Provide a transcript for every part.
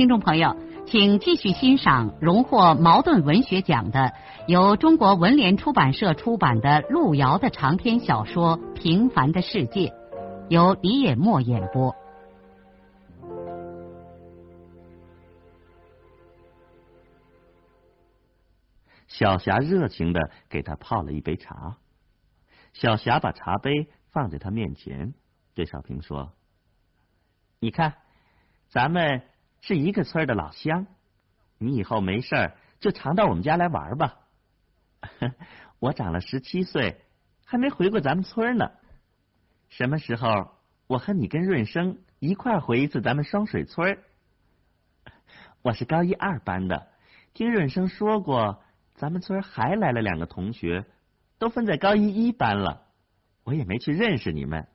听众朋友，请继续欣赏荣获茅盾文学奖的、由中国文联出版社出版的路遥的长篇小说《平凡的世界》，由李野墨演播。小霞热情的给他泡了一杯茶。小霞把茶杯放在他面前，对少平说：“你看，咱们。”是一个村的老乡，你以后没事儿就常到我们家来玩吧。我长了十七岁，还没回过咱们村呢。什么时候我和你跟润生一块回一次咱们双水村？我是高一二班的，听润生说过，咱们村还来了两个同学，都分在高一一班了。我也没去认识你们。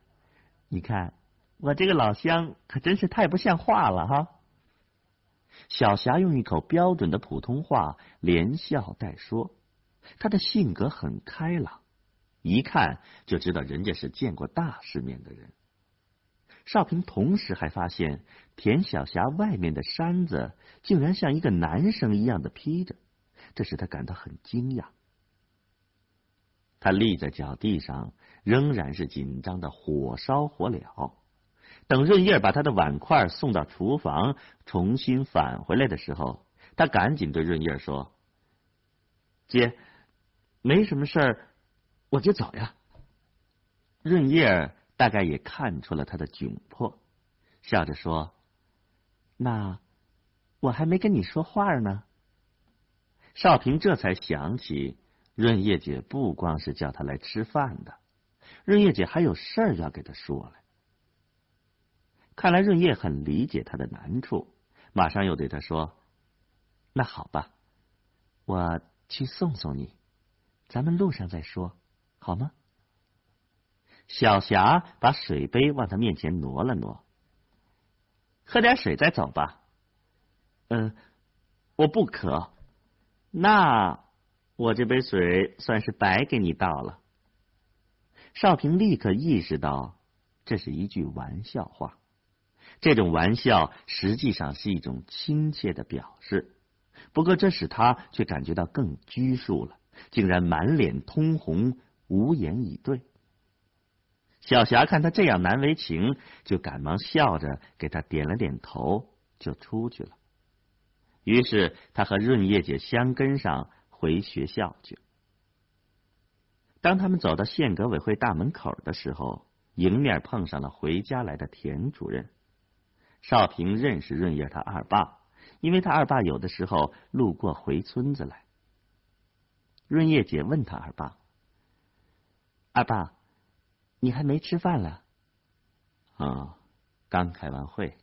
你看我这个老乡可真是太不像话了哈。小霞用一口标准的普通话连笑带说，她的性格很开朗，一看就知道人家是见过大世面的人。少平同时还发现，田小霞外面的衫子竟然像一个男生一样的披着，这使他感到很惊讶。他立在脚地上，仍然是紧张的火烧火燎。等润叶把他的碗筷送到厨房，重新返回来的时候，他赶紧对润叶说：“姐，没什么事儿，我就走呀。”润叶大概也看出了他的窘迫，笑着说：“那我还没跟你说话呢。”少平这才想起，润叶姐不光是叫他来吃饭的，润叶姐还有事儿要给他说来。看来润叶很理解他的难处，马上又对他说：“那好吧，我去送送你，咱们路上再说，好吗？”小霞把水杯往他面前挪了挪，喝点水再走吧。嗯，我不渴，那我这杯水算是白给你倒了。少平立刻意识到这是一句玩笑话。这种玩笑实际上是一种亲切的表示，不过这使他却感觉到更拘束了，竟然满脸通红，无言以对。小霞看他这样难为情，就赶忙笑着给他点了点头，就出去了。于是他和润叶姐相跟上回学校去。当他们走到县革委会大门口的时候，迎面碰上了回家来的田主任。少平认识润叶他二爸，因为他二爸有的时候路过回村子来。润叶姐问他二爸：“二爸，你还没吃饭了？”“啊，刚开完会。”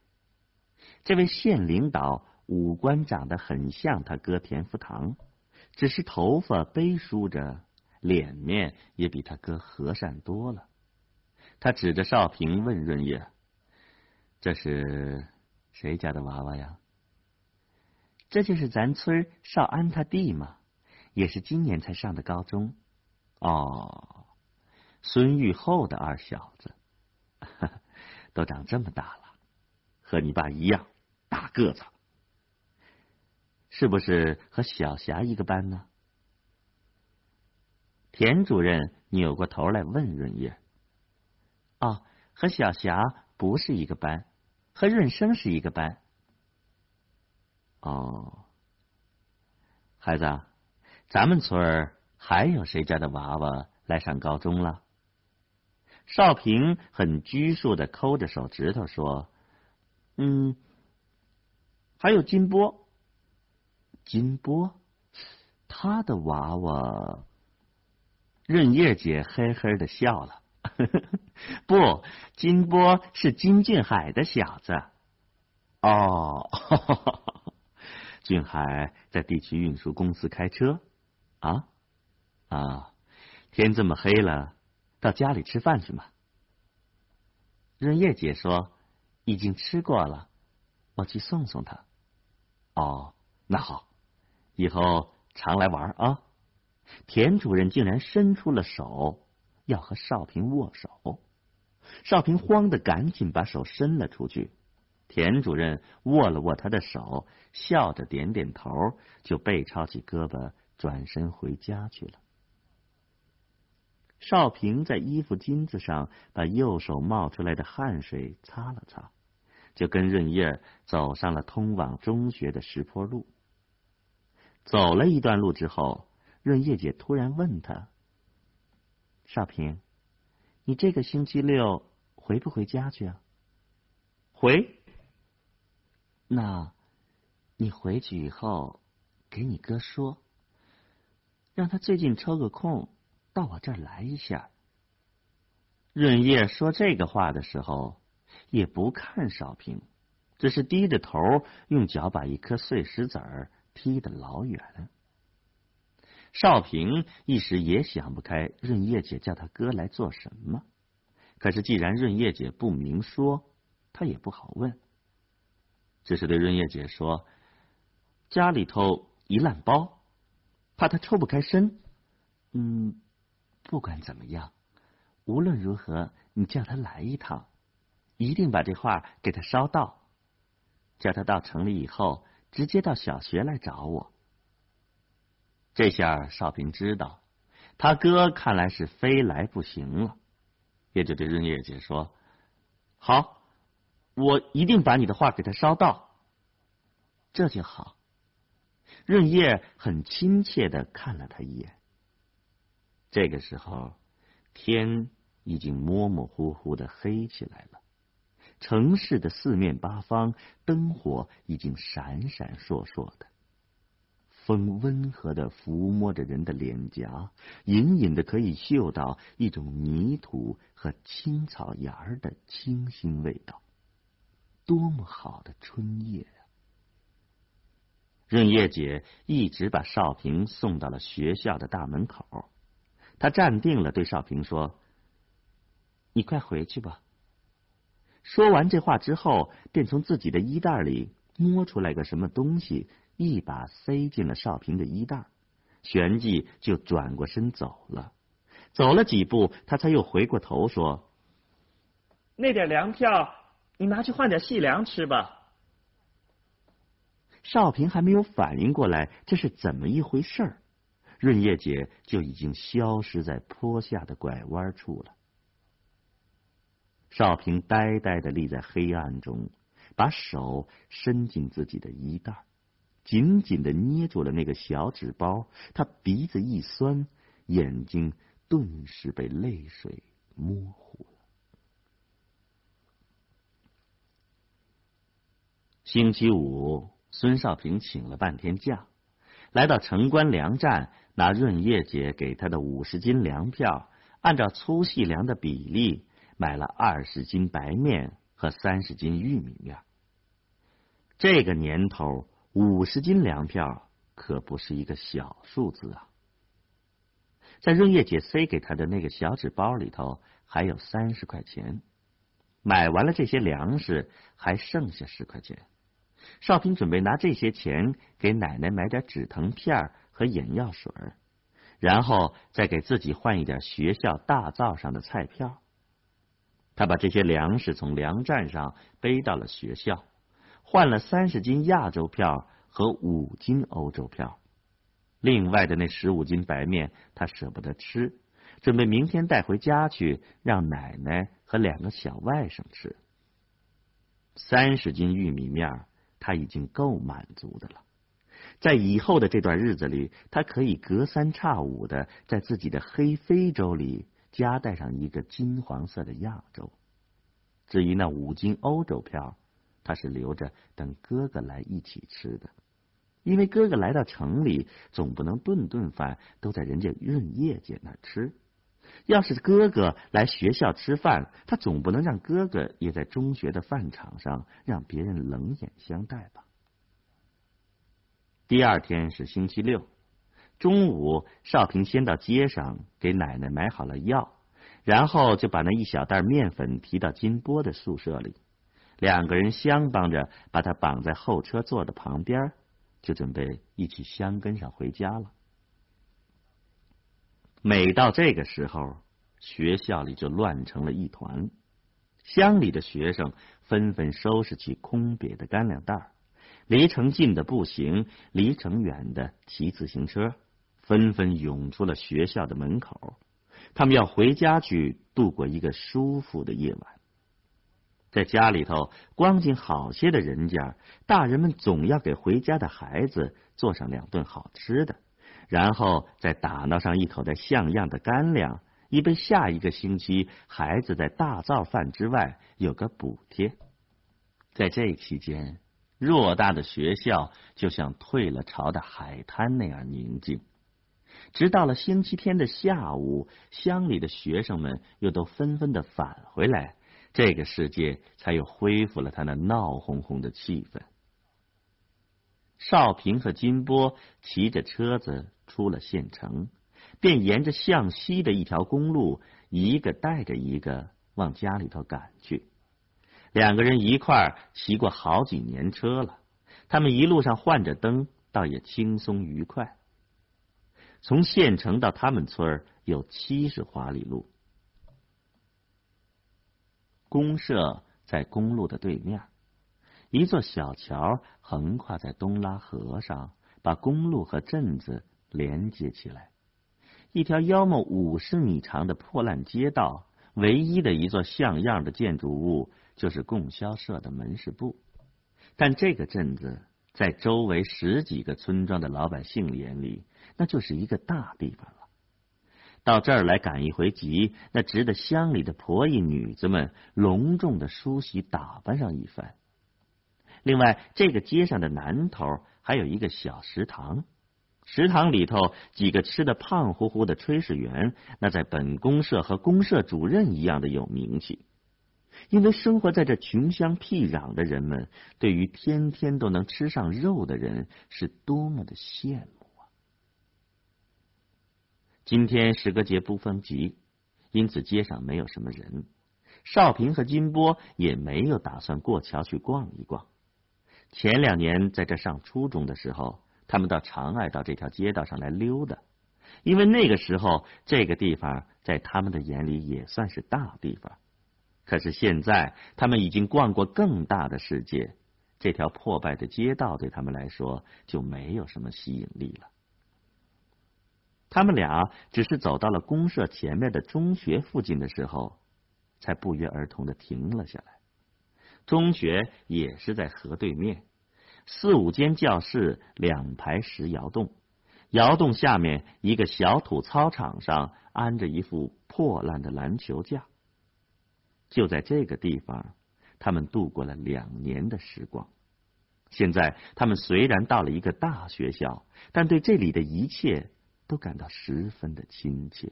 这位县领导五官长得很像他哥田福堂，只是头发背梳着，脸面也比他哥和善多了。他指着少平问润叶。这是谁家的娃娃呀？这就是咱村少安他弟嘛，也是今年才上的高中。哦，孙玉厚的二小子，都长这么大了，和你爸一样大个子，是不是和小霞一个班呢？田主任扭过头来问润叶：“哦，和小霞不是一个班。”和润生是一个班。哦，孩子，咱们村儿还有谁家的娃娃来上高中了？少平很拘束的抠着手指头说：“嗯，还有金波。金波，他的娃娃。”润叶姐嘿嘿的笑了。不，金波是金俊海的小子。哦，俊海在地区运输公司开车。啊啊，天这么黑了，到家里吃饭去嘛。润叶姐说已经吃过了，我去送送他。哦，那好，以后常来玩啊。田主任竟然伸出了手，要和少平握手。少平慌的赶紧把手伸了出去。田主任握了握他的手，笑着点点头，就背抄起胳膊，转身回家去了。少平在衣服襟子上把右手冒出来的汗水擦了擦，就跟润叶走上了通往中学的石坡路。走了一段路之后，润叶姐突然问他：“少平，你这个星期六回不回家去啊？”“回。”那，你回去以后，给你哥说，让他最近抽个空到我这儿来一下。润叶说这个话的时候，也不看少平，只是低着头，用脚把一颗碎石子儿踢得老远。少平一时也想不开，润叶姐叫他哥来做什么？可是既然润叶姐不明说，他也不好问。只是对润叶姐说：“家里头一烂包，怕他抽不开身。嗯，不管怎么样，无论如何，你叫他来一趟，一定把这话给他捎到。叫他到城里以后，直接到小学来找我。”这下少平知道，他哥看来是非来不行了，也就对润叶姐说：“好。”我一定把你的话给他捎到，这就好。润叶很亲切的看了他一眼。这个时候，天已经模模糊糊的黑起来了，城市的四面八方灯火已经闪闪烁烁的，风温和的抚摸着人的脸颊，隐隐的可以嗅到一种泥土和青草芽儿的清新味道。多么好的春夜啊！润叶姐一直把少平送到了学校的大门口。她站定了，对少平说：“你快回去吧。”说完这话之后，便从自己的衣袋里摸出来个什么东西，一把塞进了少平的衣袋，旋即就转过身走了。走了几步，他才又回过头说：“那点粮票。”你拿去换点细粮吃吧。少平还没有反应过来这是怎么一回事儿，润叶姐就已经消失在坡下的拐弯处了。少平呆呆的立在黑暗中，把手伸进自己的衣袋，紧紧的捏住了那个小纸包。他鼻子一酸，眼睛顿时被泪水模糊了。星期五，孙少平请了半天假，来到城关粮站，拿润叶姐给他的五十斤粮票，按照粗细粮的比例买了二十斤白面和三十斤玉米面。这个年头，五十斤粮票可不是一个小数字啊！在润叶姐塞给他的那个小纸包里头，还有三十块钱。买完了这些粮食，还剩下十块钱。少平准备拿这些钱给奶奶买点止疼片和眼药水，然后再给自己换一点学校大灶上的菜票。他把这些粮食从粮站上背到了学校，换了三十斤亚洲票和五斤欧洲票。另外的那十五斤白面，他舍不得吃，准备明天带回家去让奶奶和两个小外甥吃。三十斤玉米面。他已经够满足的了，在以后的这段日子里，他可以隔三差五的在自己的黑非洲里夹带上一个金黄色的亚洲。至于那五斤欧洲票，他是留着等哥哥来一起吃的，因为哥哥来到城里，总不能顿顿饭都在人家润叶姐那吃。要是哥哥来学校吃饭，他总不能让哥哥也在中学的饭场上让别人冷眼相待吧？第二天是星期六，中午少平先到街上给奶奶买好了药，然后就把那一小袋面粉提到金波的宿舍里，两个人相帮着把他绑在后车座的旁边，就准备一起相跟上回家了。每到这个时候，学校里就乱成了一团，乡里的学生纷纷收拾起空瘪的干粮袋。离城近的步行，离城远的骑自行车，纷纷涌出了学校的门口。他们要回家去度过一个舒服的夜晚。在家里头光景好些的人家，大人们总要给回家的孩子做上两顿好吃的，然后再打闹上一口袋像样的干粮，以备下一个星期孩子在大灶饭之外有个补贴。在这期间。偌大的学校就像退了潮的海滩那样宁静，直到了星期天的下午，乡里的学生们又都纷纷的返回来，这个世界才又恢复了他那闹哄哄的气氛。少平和金波骑着车子出了县城，便沿着向西的一条公路，一个带着一个往家里头赶去。两个人一块儿骑过好几年车了，他们一路上换着灯，倒也轻松愉快。从县城到他们村儿有七十华里路，公社在公路的对面，一座小桥横跨在东拉河上，把公路和镇子连接起来。一条约莫五十米长的破烂街道，唯一的一座像样的建筑物。就是供销社的门市部，但这个镇子在周围十几个村庄的老百姓眼里，那就是一个大地方了。到这儿来赶一回集，那值得乡里的婆姨女子们隆重的梳洗打扮上一番。另外，这个街上的南头还有一个小食堂，食堂里头几个吃的胖乎乎的炊事员，那在本公社和公社主任一样的有名气。因为生活在这穷乡僻壤的人们，对于天天都能吃上肉的人是多么的羡慕！今天石歌节不分集，因此街上没有什么人。少平和金波也没有打算过桥去逛一逛。前两年在这上初中的时候，他们到长爱到这条街道上来溜达，因为那个时候这个地方在他们的眼里也算是大地方。可是现在，他们已经逛过更大的世界，这条破败的街道对他们来说就没有什么吸引力了。他们俩只是走到了公社前面的中学附近的时候，才不约而同的停了下来。中学也是在河对面，四五间教室，两排石窑洞，窑洞下面一个小土操场上安着一副破烂的篮球架。就在这个地方，他们度过了两年的时光。现在，他们虽然到了一个大学校，但对这里的一切都感到十分的亲切。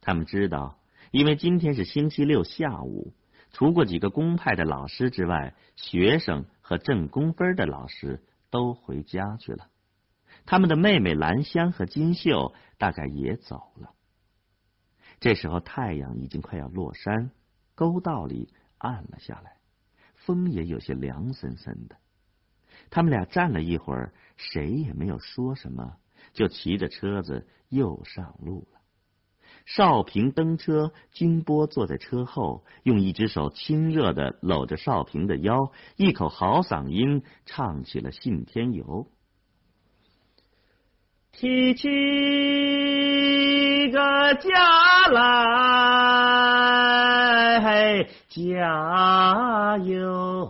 他们知道，因为今天是星期六下午，除过几个公派的老师之外，学生和挣工分的老师都回家去了。他们的妹妹兰香和金秀大概也走了。这时候太阳已经快要落山，沟道里暗了下来，风也有些凉森森的。他们俩站了一会儿，谁也没有说什么，就骑着车子又上路了。少平登车，金波坐在车后，用一只手亲热的搂着少平的腰，一口好嗓音唱起了《信天游》。提起个家来，家有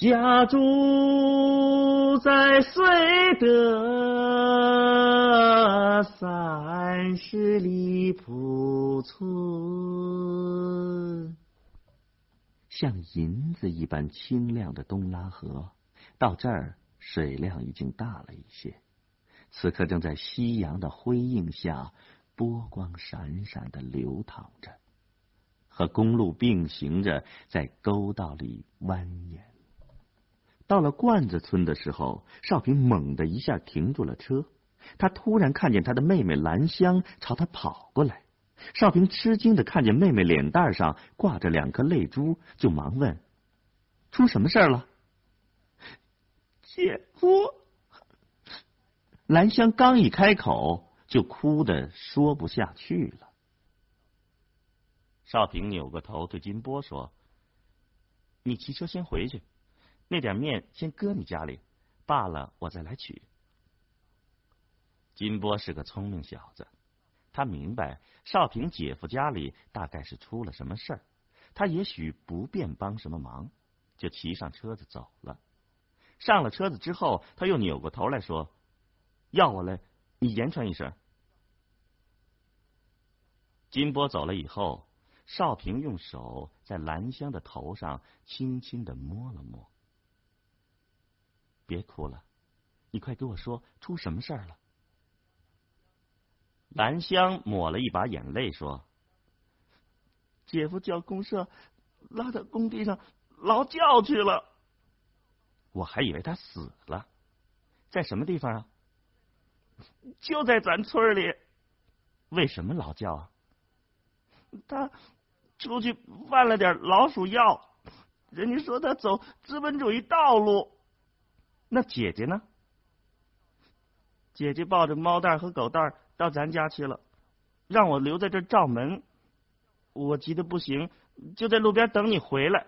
家住在绥德三十里铺村，像银子一般清亮的东拉河。到这儿，水量已经大了一些，此刻正在夕阳的辉映下，波光闪闪的流淌着。和公路并行着在沟道里蜿蜒。到了罐子村的时候，少平猛地一下停住了车。他突然看见他的妹妹兰香朝他跑过来。少平吃惊的看见妹妹脸蛋上挂着两颗泪珠，就忙问：“出什么事了？”姐夫。兰香刚一开口，就哭的说不下去了。少平扭过头对金波说：“你骑车先回去，那点面先搁你家里，罢了我再来取。”金波是个聪明小子，他明白少平姐夫家里大概是出了什么事儿，他也许不便帮什么忙，就骑上车子走了。上了车子之后，他又扭过头来说：“要我来，你言传一声。”金波走了以后，少平用手在兰香的头上轻轻的摸了摸。别哭了，你快给我说出什么事儿了。兰香抹了一把眼泪，说：“姐夫叫公社拉到工地上劳教去了。我还以为他死了，在什么地方啊？就在咱村里。为什么劳教啊？他出去贩了点老鼠药，人家说他走资本主义道路。那姐姐呢？姐姐抱着猫蛋和狗蛋。”到咱家去了，让我留在这照门。我急得不行，就在路边等你回来。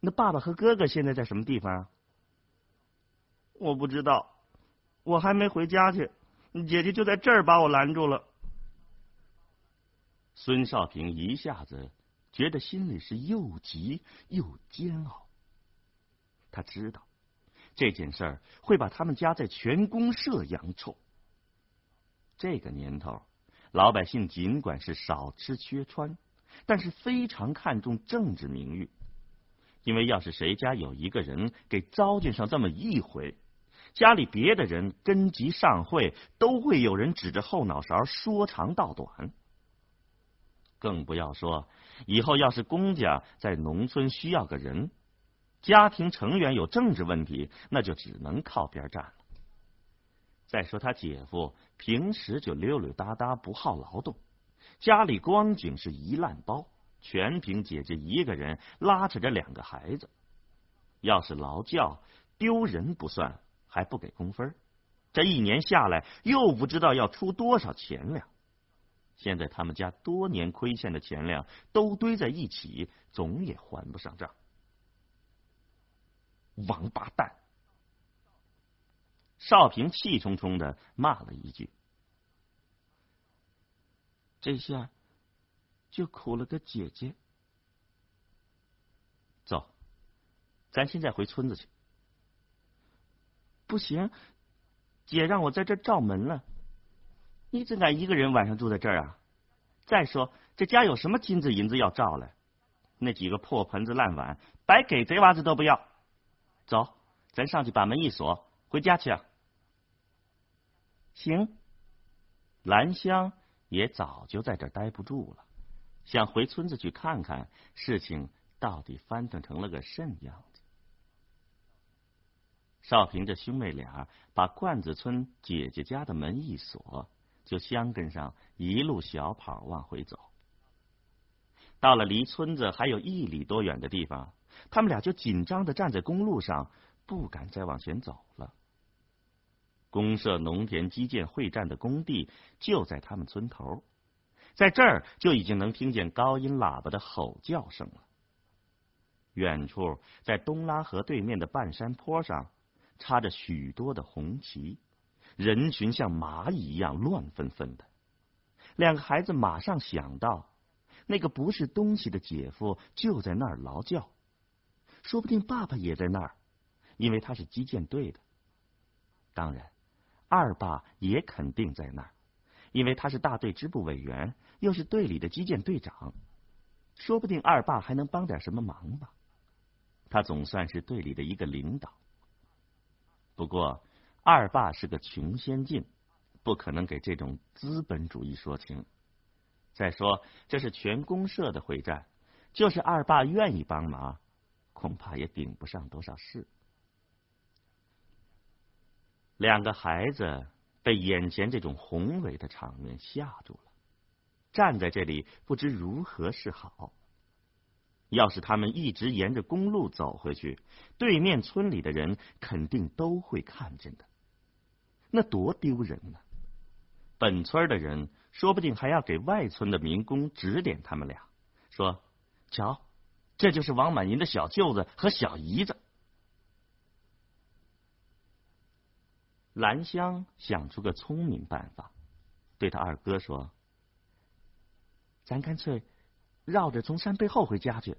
那爸爸和哥哥现在在什么地方啊？我不知道，我还没回家去。姐姐就在这儿把我拦住了。孙少平一下子觉得心里是又急又煎熬。他知道这件事儿会把他们家在全公社扬臭。这个年头，老百姓尽管是少吃缺穿，但是非常看重政治名誉。因为要是谁家有一个人给糟践上这么一回，家里别的人跟集上会，都会有人指着后脑勺说长道短。更不要说以后要是公家在农村需要个人，家庭成员有政治问题，那就只能靠边站了。再说他姐夫平时就溜溜达达，不好劳动，家里光景是一烂包，全凭姐姐一个人拉扯着两个孩子。要是劳教丢人不算，还不给工分，这一年下来又不知道要出多少钱粮。现在他们家多年亏欠的钱粮都堆在一起，总也还不上账。王八蛋！少平气冲冲的骂了一句：“这下就苦了个姐姐。”走，咱现在回村子去。不行，姐让我在这照门了。你怎敢一个人晚上住在这儿啊？再说这家有什么金子银子要照了？那几个破盆子烂碗，白给贼娃子都不要。走，咱上去把门一锁。回家去啊！行，兰香也早就在这待不住了，想回村子去看看事情到底翻腾成了个甚样子。少平这兄妹俩把罐子村姐姐家的门一锁，就相跟上一路小跑往回走。到了离村子还有一里多远的地方，他们俩就紧张的站在公路上。不敢再往前走了。公社农田基建会战的工地就在他们村头，在这儿就已经能听见高音喇叭的吼叫声了。远处，在东拉河对面的半山坡上，插着许多的红旗，人群像蚂蚁一样乱纷纷的。两个孩子马上想到，那个不是东西的姐夫就在那儿劳教，说不定爸爸也在那儿。因为他是基建队的，当然，二爸也肯定在那儿，因为他是大队支部委员，又是队里的基建队长，说不定二爸还能帮点什么忙吧。他总算是队里的一个领导。不过，二爸是个穷先进，不可能给这种资本主义说情。再说这是全公社的会战，就是二爸愿意帮忙，恐怕也顶不上多少事。两个孩子被眼前这种宏伟的场面吓住了，站在这里不知如何是好。要是他们一直沿着公路走回去，对面村里的人肯定都会看见的，那多丢人呢！本村的人说不定还要给外村的民工指点他们俩，说：“瞧，这就是王满银的小舅子和小姨子。”兰香想出个聪明办法，对他二哥说：“咱干脆绕着从山背后回家去。”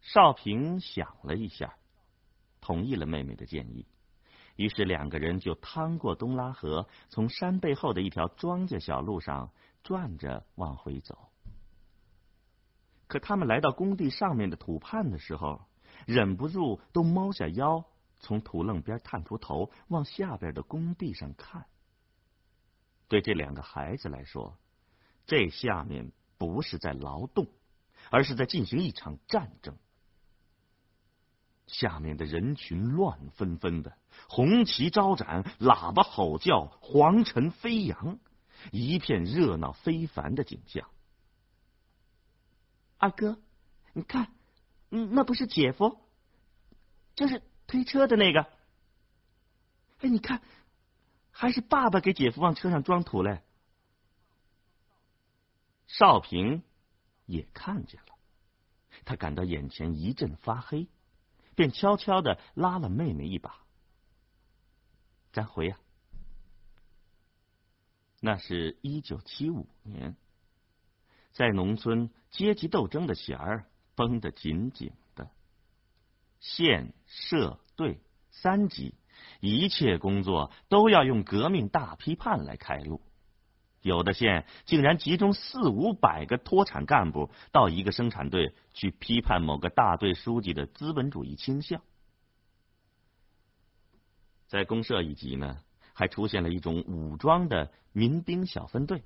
少平想了一下，同意了妹妹的建议。于是两个人就趟过东拉河，从山背后的一条庄稼小路上转着往回走。可他们来到工地上面的土畔的时候，忍不住都猫下腰。从土楞边探出头，往下边的工地上看。对这两个孩子来说，这下面不是在劳动，而是在进行一场战争。下面的人群乱纷纷的，红旗招展，喇叭吼叫，黄尘飞扬，一片热闹非凡的景象。二哥，你看，嗯，那不是姐夫，就是。推车的那个，哎，你看，还是爸爸给姐夫往车上装土嘞。少平也看见了，他感到眼前一阵发黑，便悄悄的拉了妹妹一把：“咱回呀。”那是一九七五年，在农村，阶级斗争的弦儿绷得紧紧的。县、社、队三级，一切工作都要用革命大批判来开路。有的县竟然集中四五百个脱产干部到一个生产队去批判某个大队书记的资本主义倾向。在公社一级呢，还出现了一种武装的民兵小分队。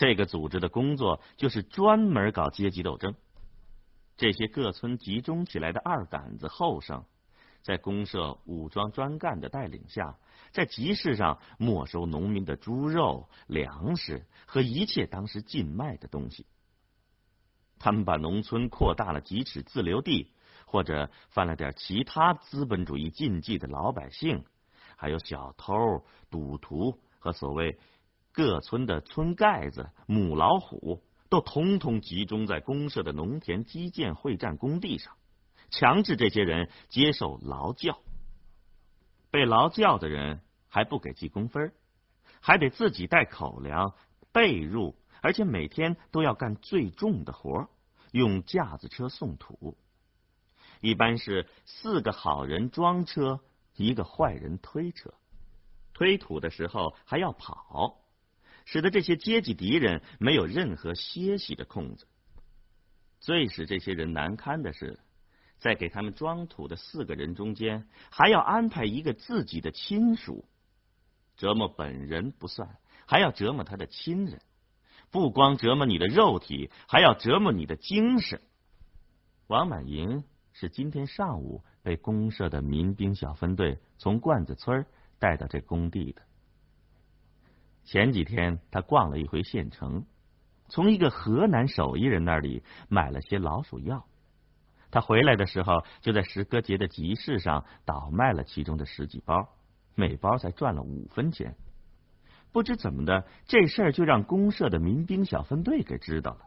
这个组织的工作就是专门搞阶级斗争。这些各村集中起来的二杆子后生，在公社武装专干的带领下，在集市上没收农民的猪肉、粮食和一切当时禁卖的东西。他们把农村扩大了几尺自留地，或者犯了点其他资本主义禁忌的老百姓，还有小偷、赌徒和所谓各村的村盖子、母老虎。都统统集中在公社的农田基建会战工地上，强制这些人接受劳教。被劳教的人还不给记工分，还得自己带口粮、被褥，而且每天都要干最重的活，用架子车送土。一般是四个好人装车，一个坏人推车，推土的时候还要跑。使得这些阶级敌人没有任何歇息的空子。最使这些人难堪的是，在给他们装土的四个人中间，还要安排一个自己的亲属。折磨本人不算，还要折磨他的亲人。不光折磨你的肉体，还要折磨你的精神。王满银是今天上午被公社的民兵小分队从罐子村带到这工地的。前几天他逛了一回县城，从一个河南手艺人那里买了些老鼠药。他回来的时候，就在石歌节的集市上倒卖了其中的十几包，每包才赚了五分钱。不知怎么的，这事儿就让公社的民兵小分队给知道了。